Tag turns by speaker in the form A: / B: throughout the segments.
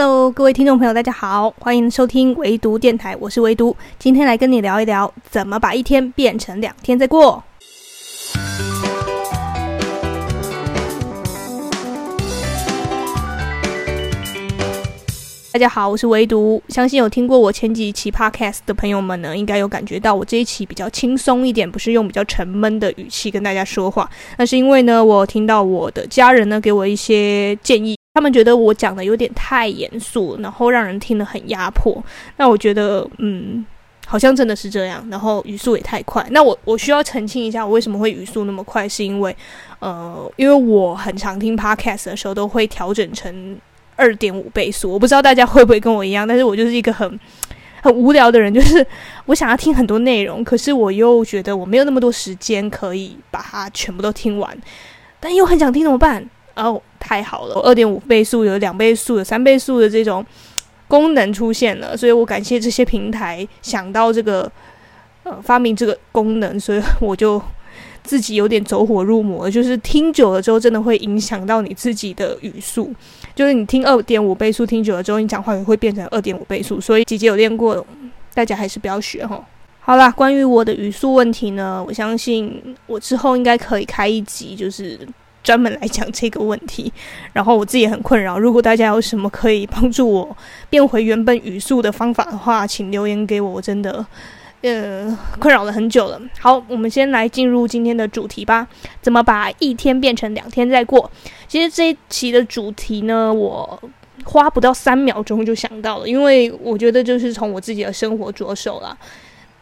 A: Hello，各位听众朋友，大家好，欢迎收听唯独电台，我是唯独，今天来跟你聊一聊怎么把一天变成两天再过。大家好，我是唯独。相信有听过我前几期 podcast 的朋友们呢，应该有感觉到我这一期比较轻松一点，不是用比较沉闷的语气跟大家说话。那是因为呢，我听到我的家人呢给我一些建议，他们觉得我讲的有点太严肃，然后让人听得很压迫。那我觉得，嗯，好像真的是这样。然后语速也太快。那我我需要澄清一下，我为什么会语速那么快？是因为，呃，因为我很常听 podcast 的时候都会调整成。二点五倍速，我不知道大家会不会跟我一样，但是我就是一个很很无聊的人，就是我想要听很多内容，可是我又觉得我没有那么多时间可以把它全部都听完，但又很想听怎么办？哦，太好了，二点五倍速有两倍速、有三倍速的这种功能出现了，所以我感谢这些平台想到这个呃发明这个功能，所以我就。自己有点走火入魔，就是听久了之后，真的会影响到你自己的语速。就是你听二点五倍速听久了之后，你讲话也会变成二点五倍速。所以姐姐有练过，大家还是不要学哈。好啦，关于我的语速问题呢，我相信我之后应该可以开一集，就是专门来讲这个问题。然后我自己也很困扰，如果大家有什么可以帮助我变回原本语速的方法的话，请留言给我，我真的。呃，困扰了很久了。好，我们先来进入今天的主题吧。怎么把一天变成两天再过？其实这一期的主题呢，我花不到三秒钟就想到了，因为我觉得就是从我自己的生活着手了。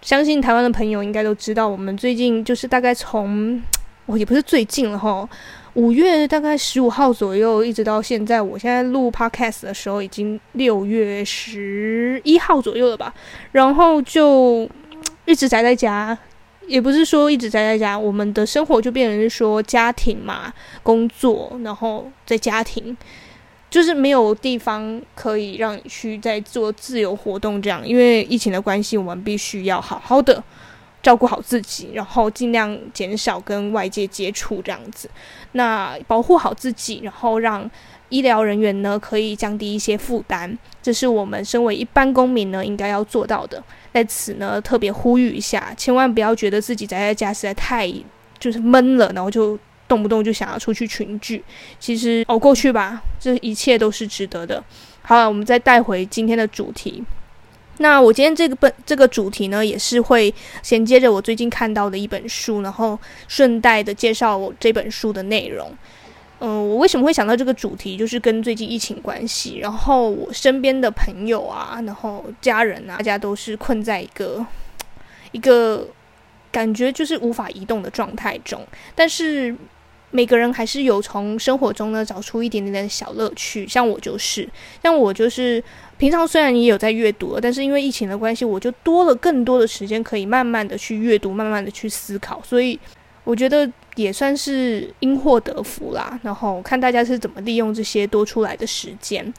A: 相信台湾的朋友应该都知道，我们最近就是大概从，我也不是最近了哈，五月大概十五号左右，一直到现在，我现在录 podcast 的时候已经六月十一号左右了吧，然后就。一直宅在家，也不是说一直宅在家，我们的生活就变成是说家庭嘛，工作，然后在家庭，就是没有地方可以让你去再做自由活动这样。因为疫情的关系，我们必须要好好的照顾好自己，然后尽量减少跟外界接触这样子。那保护好自己，然后让医疗人员呢可以降低一些负担，这是我们身为一般公民呢应该要做到的。在此呢，特别呼吁一下，千万不要觉得自己宅在家实在太就是闷了，然后就动不动就想要出去群聚。其实熬过去吧，这一切都是值得的。好了，我们再带回今天的主题。那我今天这个本这个主题呢，也是会衔接着我最近看到的一本书，然后顺带的介绍我这本书的内容。嗯、我为什么会想到这个主题？就是跟最近疫情关系，然后我身边的朋友啊，然后家人啊，大家都是困在一个一个感觉就是无法移动的状态中。但是每个人还是有从生活中呢找出一点点的小乐趣。像我就是，像我就是平常虽然也有在阅读，但是因为疫情的关系，我就多了更多的时间可以慢慢的去阅读，慢慢的去思考。所以我觉得。也算是因祸得福啦，然后看大家是怎么利用这些多出来的时间。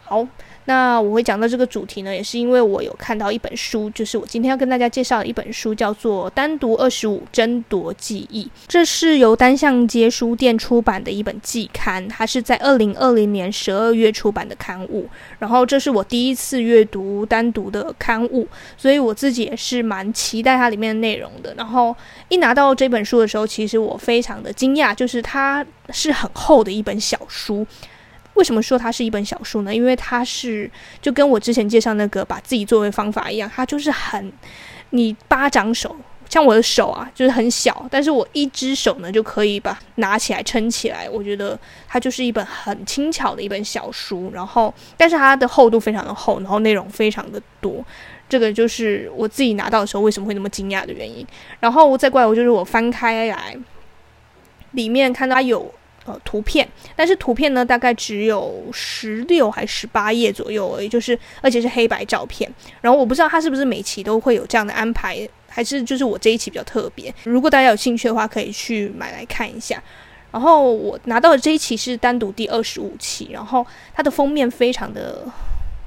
A: 好。那我会讲到这个主题呢，也是因为我有看到一本书，就是我今天要跟大家介绍的一本书，叫做《单独二十五争夺记忆》。这是由单向街书店出版的一本季刊，它是在二零二零年十二月出版的刊物。然后这是我第一次阅读单独的刊物，所以我自己也是蛮期待它里面的内容的。然后一拿到这本书的时候，其实我非常的惊讶，就是它是很厚的一本小书。为什么说它是一本小书呢？因为它是就跟我之前介绍那个把自己作为方法一样，它就是很你巴掌手，像我的手啊，就是很小，但是我一只手呢就可以把拿起来撑起来。我觉得它就是一本很轻巧的一本小书，然后但是它的厚度非常的厚，然后内容非常的多，这个就是我自己拿到的时候为什么会那么惊讶的原因。然后再怪，我就是我翻开来，里面看到它有。图片，但是图片呢，大概只有十六还十八页左右而已，就是而且是黑白照片。然后我不知道它是不是每期都会有这样的安排，还是就是我这一期比较特别。如果大家有兴趣的话，可以去买来看一下。然后我拿到的这一期是单独第二十五期，然后它的封面非常的，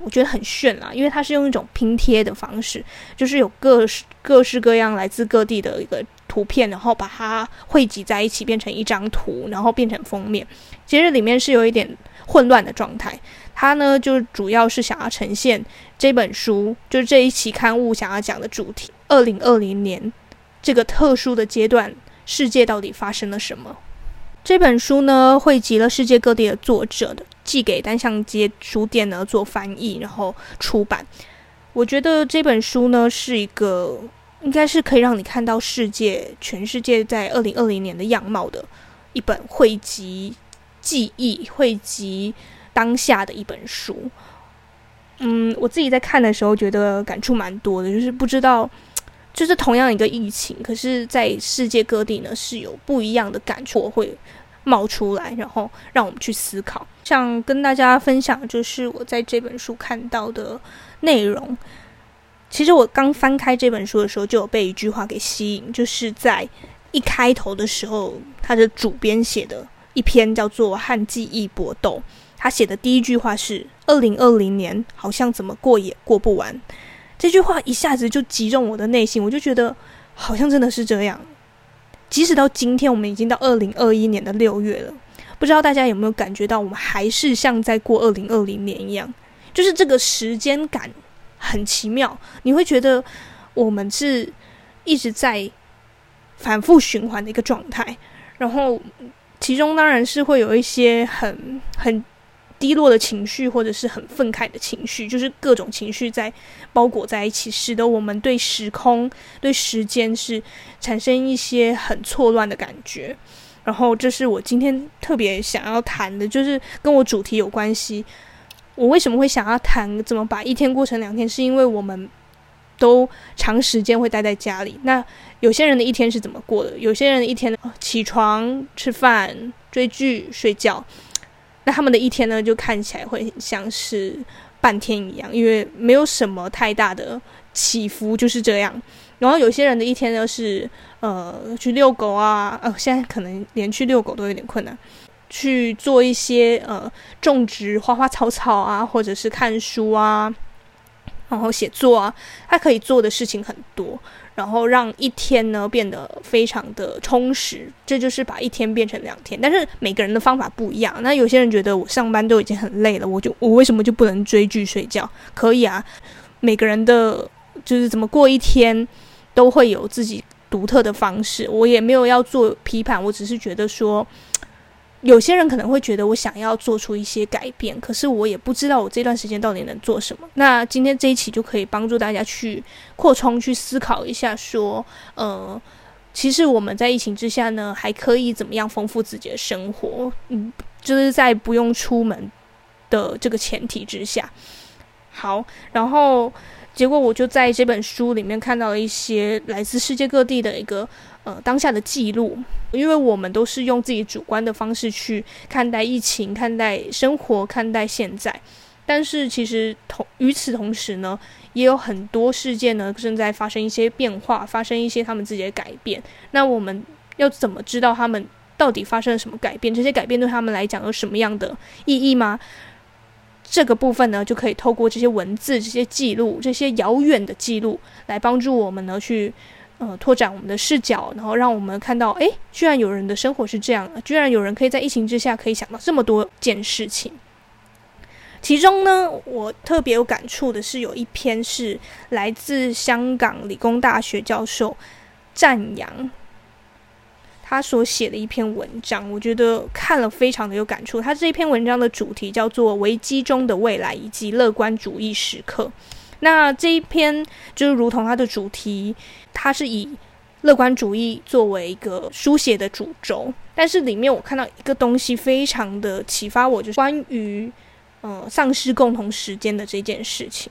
A: 我觉得很炫啦，因为它是用一种拼贴的方式，就是有各式各式各样来自各地的一个。图片，然后把它汇集在一起，变成一张图，然后变成封面。其实里面是有一点混乱的状态，它呢就主要是想要呈现这本书，就是这一期刊物想要讲的主题：二零二零年这个特殊的阶段，世界到底发生了什么？这本书呢，汇集了世界各地的作者的，寄给单向街书店呢做翻译，然后出版。我觉得这本书呢，是一个应该是可以让你看到世界全世界在二零二零年的样貌的一本汇集记忆、汇集当下的一本书。嗯，我自己在看的时候觉得感触蛮多的，就是不知道。就是同样一个疫情，可是，在世界各地呢，是有不一样的感触会冒出来，然后让我们去思考。想跟大家分享，就是我在这本书看到的内容。其实我刚翻开这本书的时候，就有被一句话给吸引，就是在一开头的时候，他的主编写的一篇叫做《和记忆搏斗》，他写的第一句话是：“二零二零年好像怎么过也过不完。”这句话一下子就击中我的内心，我就觉得好像真的是这样。即使到今天，我们已经到二零二一年的六月了，不知道大家有没有感觉到，我们还是像在过二零二零年一样，就是这个时间感很奇妙。你会觉得我们是一直在反复循环的一个状态，然后其中当然是会有一些很很。低落的情绪，或者是很愤慨的情绪，就是各种情绪在包裹在一起，使得我们对时空、对时间是产生一些很错乱的感觉。然后，这是我今天特别想要谈的，就是跟我主题有关系。我为什么会想要谈怎么把一天过成两天？是因为我们都长时间会待在家里。那有些人的一天是怎么过的？有些人的一天起床、吃饭、追剧、睡觉。那他们的一天呢，就看起来会像是半天一样，因为没有什么太大的起伏，就是这样。然后有些人的一天呢是，呃，去遛狗啊，呃，现在可能连去遛狗都有点困难，去做一些呃种植花花草草啊，或者是看书啊，然后写作啊，他可以做的事情很多。然后让一天呢变得非常的充实，这就是把一天变成两天。但是每个人的方法不一样。那有些人觉得我上班都已经很累了，我就我为什么就不能追剧睡觉？可以啊，每个人的就是怎么过一天都会有自己独特的方式。我也没有要做批判，我只是觉得说。有些人可能会觉得我想要做出一些改变，可是我也不知道我这段时间到底能做什么。那今天这一期就可以帮助大家去扩充、去思考一下，说，呃，其实我们在疫情之下呢，还可以怎么样丰富自己的生活？嗯，就是在不用出门的这个前提之下。好，然后结果我就在这本书里面看到了一些来自世界各地的一个。呃，当下的记录，因为我们都是用自己主观的方式去看待疫情、看待生活、看待现在，但是其实同与此同时呢，也有很多事件呢正在发生一些变化，发生一些他们自己的改变。那我们要怎么知道他们到底发生了什么改变？这些改变对他们来讲有什么样的意义吗？这个部分呢，就可以透过这些文字、这些记录、这些遥远的记录，来帮助我们呢去。呃，拓展我们的视角，然后让我们看到，哎，居然有人的生活是这样，居然有人可以在疫情之下可以想到这么多件事情。其中呢，我特别有感触的是，有一篇是来自香港理工大学教授赞扬他所写的一篇文章，我觉得看了非常的有感触。他这篇文章的主题叫做《危机中的未来》以及乐观主义时刻。那这一篇就是如同它的主题，它是以乐观主义作为一个书写的主轴，但是里面我看到一个东西非常的启发我，就是关于呃丧失共同时间的这件事情。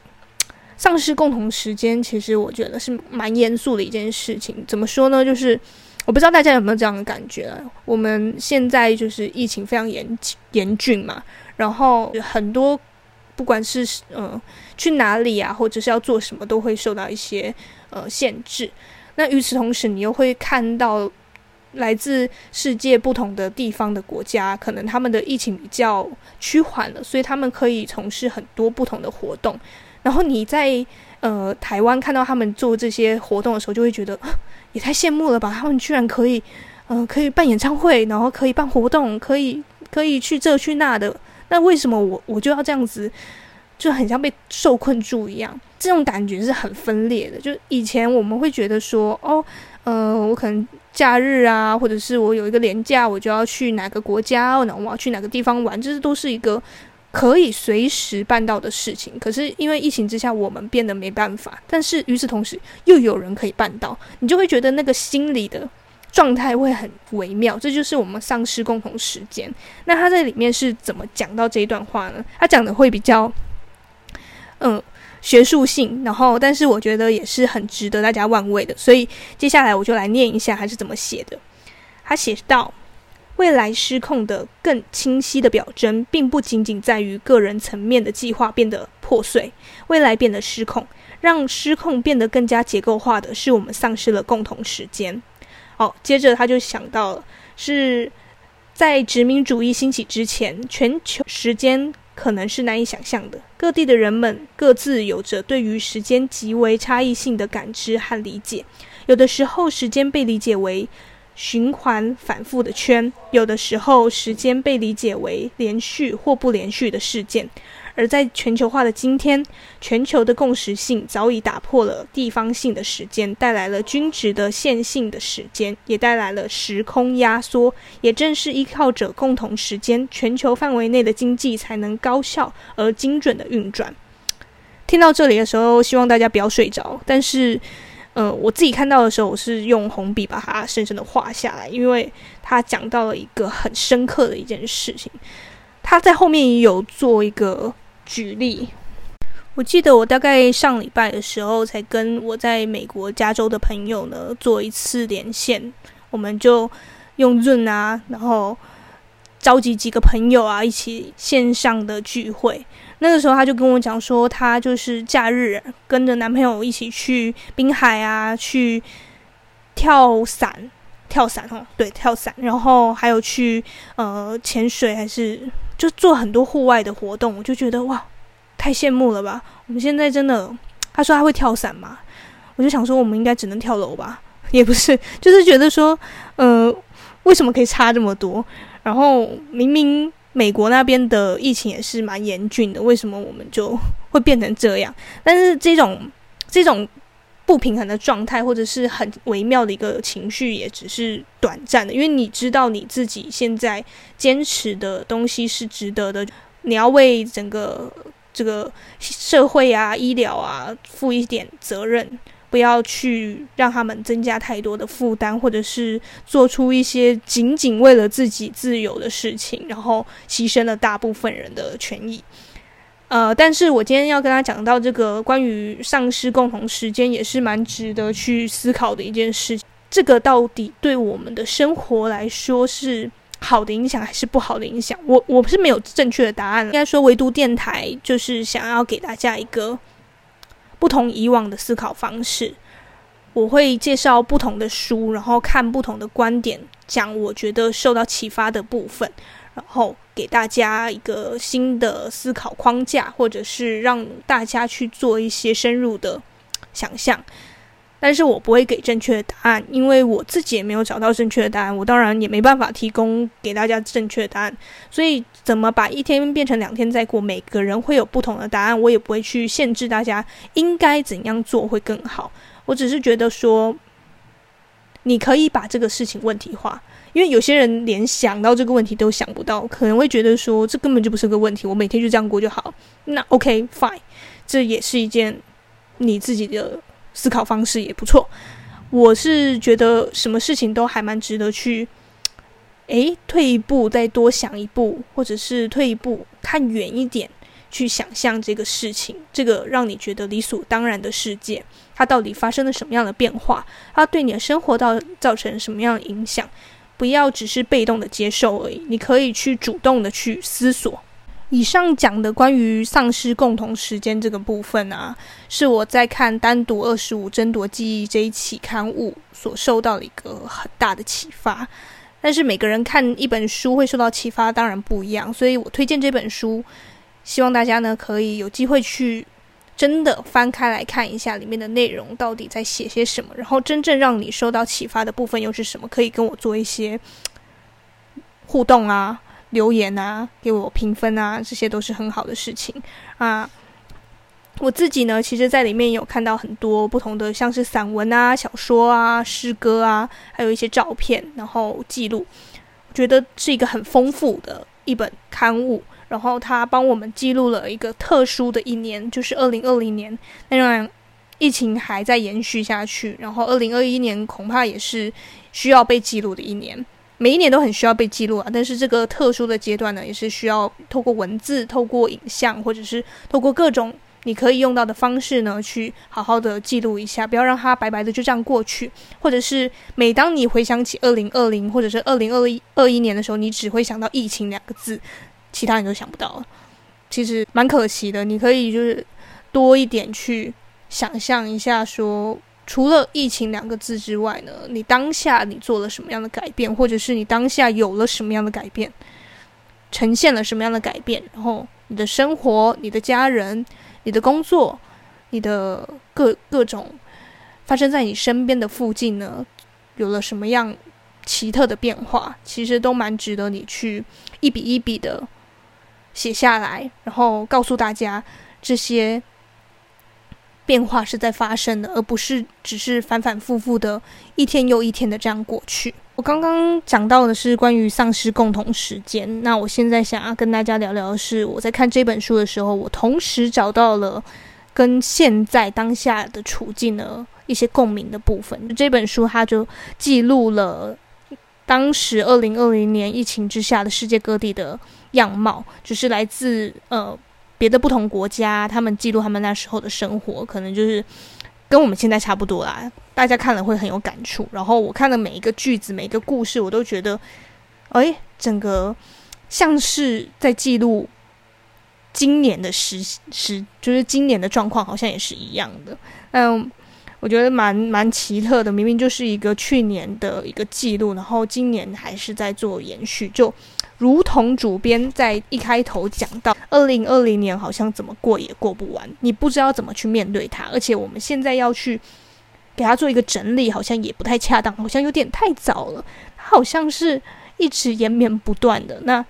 A: 丧失共同时间，其实我觉得是蛮严肃的一件事情。怎么说呢？就是我不知道大家有没有这样的感觉？我们现在就是疫情非常严严峻嘛，然后很多。不管是呃去哪里啊，或者是要做什么，都会受到一些呃限制。那与此同时，你又会看到来自世界不同的地方的国家，可能他们的疫情比较趋缓了，所以他们可以从事很多不同的活动。然后你在呃台湾看到他们做这些活动的时候，就会觉得也太羡慕了吧！他们居然可以呃可以办演唱会，然后可以办活动，可以可以去这去那的。那为什么我我就要这样子，就很像被受困住一样？这种感觉是很分裂的。就以前我们会觉得说，哦，呃，我可能假日啊，或者是我有一个连假，我就要去哪个国家，那我要去哪个地方玩，这都是一个。可以随时办到的事情，可是因为疫情之下，我们变得没办法。但是与此同时，又有人可以办到，你就会觉得那个心理的状态会很微妙。这就是我们丧失共同时间。那他在里面是怎么讲到这一段话呢？他讲的会比较，嗯，学术性，然后但是我觉得也是很值得大家玩味的。所以接下来我就来念一下他是怎么写的。他写道。未来失控的更清晰的表征，并不仅仅在于个人层面的计划变得破碎，未来变得失控，让失控变得更加结构化的是我们丧失了共同时间。接着他就想到了，是在殖民主义兴起之前，全球时间可能是难以想象的，各地的人们各自有着对于时间极为差异性的感知和理解，有的时候时间被理解为。循环反复的圈，有的时候时间被理解为连续或不连续的事件，而在全球化的今天，全球的共识性早已打破了地方性的时间，带来了均值的线性的时间，也带来了时空压缩。也正是依靠着共同时间，全球范围内的经济才能高效而精准的运转。听到这里的时候，希望大家不要睡着，但是。嗯，我自己看到的时候，我是用红笔把它深深的画下来，因为他讲到了一个很深刻的一件事情。他在后面也有做一个举例。我记得我大概上礼拜的时候，才跟我在美国加州的朋友呢做一次连线，我们就用润啊，然后召集几个朋友啊，一起线上的聚会。那个时候，他就跟我讲说，他就是假日跟着男朋友一起去滨海啊，去跳伞，跳伞哦，对，跳伞，然后还有去呃潜水，还是就做很多户外的活动。我就觉得哇，太羡慕了吧！我们现在真的，他说他会跳伞嘛，我就想说，我们应该只能跳楼吧？也不是，就是觉得说，呃，为什么可以差这么多？然后明明。美国那边的疫情也是蛮严峻的，为什么我们就会变成这样？但是这种这种不平衡的状态，或者是很微妙的一个情绪，也只是短暂的。因为你知道你自己现在坚持的东西是值得的，你要为整个这个社会啊、医疗啊负一点责任。不要去让他们增加太多的负担，或者是做出一些仅仅为了自己自由的事情，然后牺牲了大部分人的权益。呃，但是我今天要跟他讲到这个关于丧失共同时间，也是蛮值得去思考的一件事情。这个到底对我们的生活来说是好的影响还是不好的影响？我我是没有正确的答案。应该说，唯独电台就是想要给大家一个。不同以往的思考方式，我会介绍不同的书，然后看不同的观点，讲我觉得受到启发的部分，然后给大家一个新的思考框架，或者是让大家去做一些深入的想象。但是我不会给正确的答案，因为我自己也没有找到正确的答案，我当然也没办法提供给大家正确的答案。所以，怎么把一天变成两天再过，每个人会有不同的答案，我也不会去限制大家应该怎样做会更好。我只是觉得说，你可以把这个事情问题化，因为有些人连想到这个问题都想不到，可能会觉得说，这根本就不是个问题，我每天就这样过就好。那 OK fine，这也是一件你自己的。思考方式也不错，我是觉得什么事情都还蛮值得去，诶，退一步再多想一步，或者是退一步看远一点，去想象这个事情，这个让你觉得理所当然的世界，它到底发生了什么样的变化？它对你的生活到造成什么样的影响？不要只是被动的接受而已，你可以去主动的去思索。以上讲的关于丧失共同时间这个部分啊，是我在看《单独二十五争夺记忆》这一期刊物所受到的一个很大的启发。但是每个人看一本书会受到启发当然不一样，所以我推荐这本书，希望大家呢可以有机会去真的翻开来看一下里面的内容到底在写些什么，然后真正让你受到启发的部分又是什么，可以跟我做一些互动啊。留言啊，给我评分啊，这些都是很好的事情啊。我自己呢，其实在里面有看到很多不同的，像是散文啊、小说啊、诗歌啊，还有一些照片，然后记录。我觉得是一个很丰富的一本刊物。然后它帮我们记录了一个特殊的一年，就是二零二零年。那让疫情还在延续下去，然后二零二一年恐怕也是需要被记录的一年。每一年都很需要被记录啊，但是这个特殊的阶段呢，也是需要透过文字、透过影像，或者是透过各种。你可以用到的方式呢，去好好的记录一下，不要让它白白的就这样过去。或者是每当你回想起二零二零或者是二零二一二一年的时候，你只会想到疫情两个字，其他你都想不到。其实蛮可惜的，你可以就是多一点去想象一下，说除了疫情两个字之外呢，你当下你做了什么样的改变，或者是你当下有了什么样的改变，呈现了什么样的改变，然后你的生活，你的家人。你的工作，你的各各种发生在你身边的附近呢，有了什么样奇特的变化？其实都蛮值得你去一笔一笔的写下来，然后告诉大家这些变化是在发生的，而不是只是反反复复的一天又一天的这样过去。我刚刚讲到的是关于丧尸共同时间，那我现在想要跟大家聊聊的是，我在看这本书的时候，我同时找到了跟现在当下的处境的一些共鸣的部分。这本书它就记录了当时二零二零年疫情之下的世界各地的样貌，就是来自呃别的不同国家，他们记录他们那时候的生活，可能就是。跟我们现在差不多啦，大家看了会很有感触。然后我看的每一个句子、每一个故事，我都觉得，哎，整个像是在记录今年的时时，就是今年的状况，好像也是一样的。嗯，我觉得蛮蛮奇特的，明明就是一个去年的一个记录，然后今年还是在做延续，就。如同主编在一开头讲到，二零二零年好像怎么过也过不完，你不知道怎么去面对它，而且我们现在要去给它做一个整理，好像也不太恰当，好像有点太早了，它好像是一直延绵不断的。那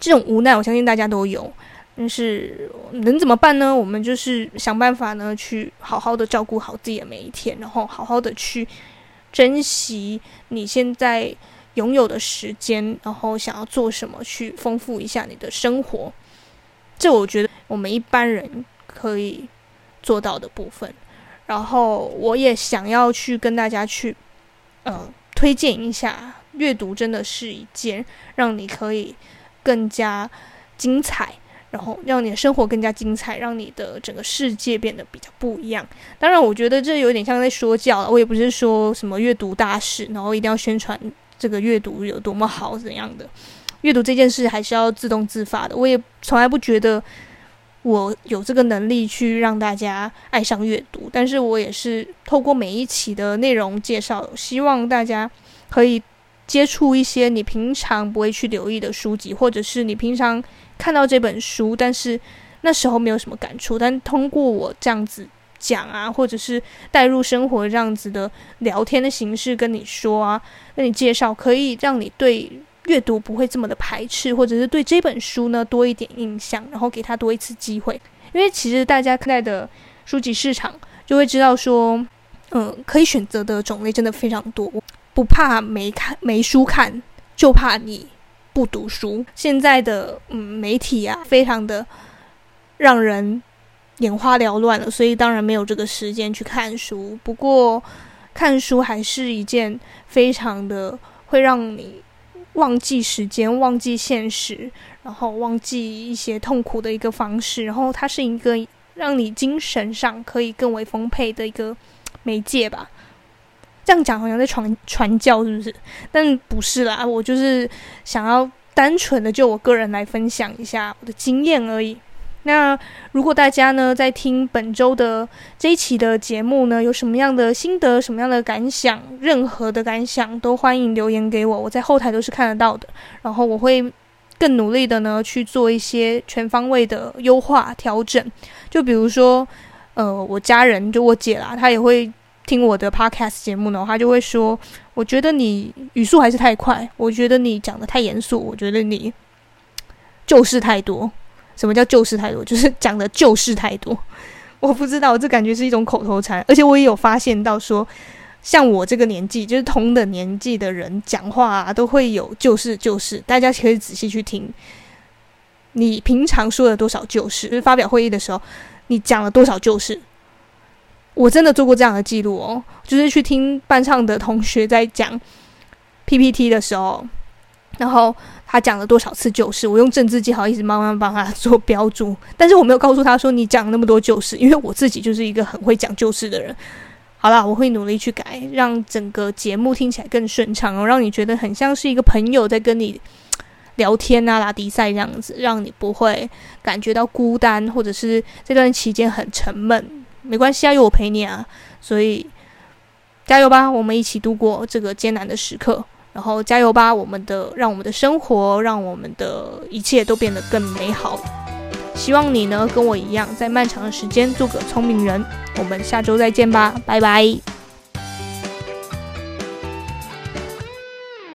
A: 这种无奈，我相信大家都有，但是能怎么办呢？我们就是想办法呢，去好好的照顾好自己的每一天，然后好好的去珍惜你现在。拥有的时间，然后想要做什么去丰富一下你的生活，这我觉得我们一般人可以做到的部分。然后我也想要去跟大家去，呃，推荐一下，阅读真的是一件让你可以更加精彩，然后让你的生活更加精彩，让你的整个世界变得比较不一样。当然，我觉得这有点像在说教了，我也不是说什么阅读大使，然后一定要宣传。这个阅读有多么好，怎样的阅读这件事还是要自动自发的。我也从来不觉得我有这个能力去让大家爱上阅读，但是我也是透过每一期的内容介绍，希望大家可以接触一些你平常不会去留意的书籍，或者是你平常看到这本书，但是那时候没有什么感触，但通过我这样子。讲啊，或者是带入生活这样子的聊天的形式跟你说啊，跟你介绍，可以让你对阅读不会这么的排斥，或者是对这本书呢多一点印象，然后给他多一次机会。因为其实大家看待的书籍市场就会知道说，嗯，可以选择的种类真的非常多，不怕没看没书看，就怕你不读书。现在的嗯媒体啊，非常的让人。眼花缭乱了，所以当然没有这个时间去看书。不过，看书还是一件非常的会让你忘记时间、忘记现实，然后忘记一些痛苦的一个方式。然后，它是一个让你精神上可以更为丰沛的一个媒介吧。这样讲好像在传传教，是不是？但不是啦，我就是想要单纯的就我个人来分享一下我的经验而已。那如果大家呢，在听本周的这一期的节目呢，有什么样的心得、什么样的感想，任何的感想都欢迎留言给我，我在后台都是看得到的。然后我会更努力的呢，去做一些全方位的优化调整。就比如说，呃，我家人就我姐啦，她也会。听我的 podcast 节目呢，她就会说：“我觉得你语速还是太快，我觉得你讲得太严肃，我觉得你就是太多。”什么叫旧事太多？就是讲的旧事太多。我不知道，这感觉是一种口头禅。而且我也有发现到说，像我这个年纪，就是同等年纪的人讲话啊，都会有旧事旧事。大家可以仔细去听，你平常说了多少旧事？就是发表会议的时候，你讲了多少旧事？我真的做过这样的记录哦，就是去听班上的同学在讲 PPT 的时候，然后。他讲了多少次旧事？我用政治记号一直慢慢帮他做标注，但是我没有告诉他说你讲那么多旧事，因为我自己就是一个很会讲旧事的人。好啦，我会努力去改，让整个节目听起来更顺畅哦，让你觉得很像是一个朋友在跟你聊天啊、拉迪赛这样子，让你不会感觉到孤单，或者是这段期间很沉闷。没关系啊，有我陪你啊，所以加油吧，我们一起度过这个艰难的时刻。然后加油吧，我们的让我们的生活，让我们的一切都变得更美好。希望你呢跟我一样，在漫长的时间做个聪明人。我们下周再见吧，拜拜。